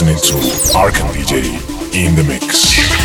Listening to Arkham DJ in the mix.